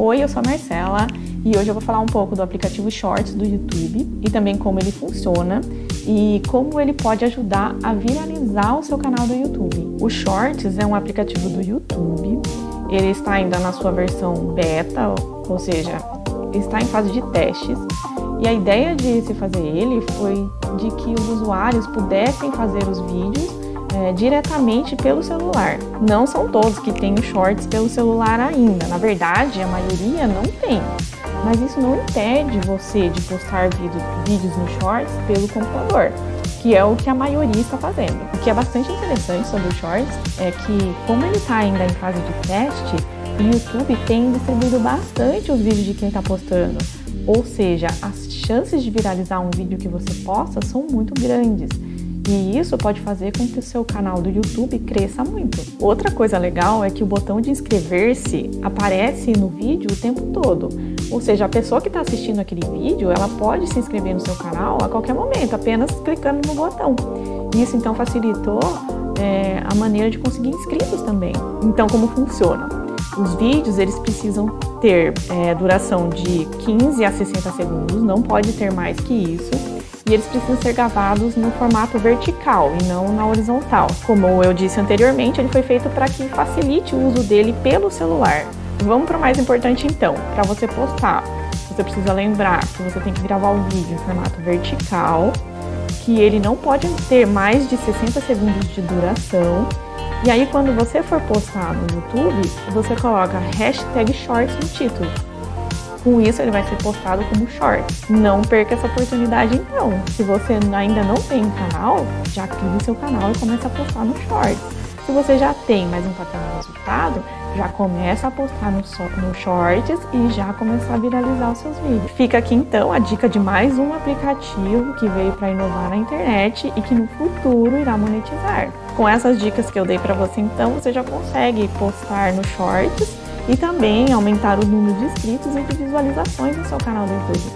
Oi, eu sou a Marcela e hoje eu vou falar um pouco do aplicativo Shorts do YouTube e também como ele funciona e como ele pode ajudar a viralizar o seu canal do YouTube. O Shorts é um aplicativo do YouTube, ele está ainda na sua versão beta, ou seja, está em fase de testes. E a ideia de se fazer ele foi de que os usuários pudessem fazer os vídeos é, diretamente pelo celular. Não são todos que têm Shorts pelo celular ainda. Na verdade, a maioria não tem. Mas isso não impede você de postar vídeos, vídeos no Shorts pelo computador, que é o que a maioria está fazendo. O que é bastante interessante sobre o Shorts é que, como ele está ainda em fase de teste, o YouTube tem distribuído bastante os vídeos de quem está postando. Ou seja, as chances de viralizar um vídeo que você posta são muito grandes. E isso pode fazer com que o seu canal do YouTube cresça muito. Outra coisa legal é que o botão de inscrever-se aparece no vídeo o tempo todo. Ou seja, a pessoa que está assistindo aquele vídeo, ela pode se inscrever no seu canal a qualquer momento, apenas clicando no botão. Isso então facilitou é, a maneira de conseguir inscritos também. Então, como funciona? Os vídeos eles precisam ter é, duração de 15 a 60 segundos, não pode ter mais que isso e eles precisam ser gravados no formato vertical e não na horizontal. Como eu disse anteriormente, ele foi feito para que facilite o uso dele pelo celular. Vamos para o mais importante então, para você postar. Você precisa lembrar que você tem que gravar o vídeo em formato vertical, que ele não pode ter mais de 60 segundos de duração. E aí, quando você for postar no YouTube, você coloca hashtag shorts no título. Com isso, ele vai ser postado como short. Não perca essa oportunidade então. Se você ainda não tem um canal, já crie seu canal e comece a postar no shorts. Se você já tem, mas não está tendo resultado, já começa a postar no, no shorts e já começar a viralizar os seus vídeos. Fica aqui então a dica de mais um aplicativo que veio para inovar na internet e que no futuro irá monetizar. Com essas dicas que eu dei para você então, você já consegue postar no shorts e também aumentar o número de inscritos e de visualizações no seu canal do YouTube.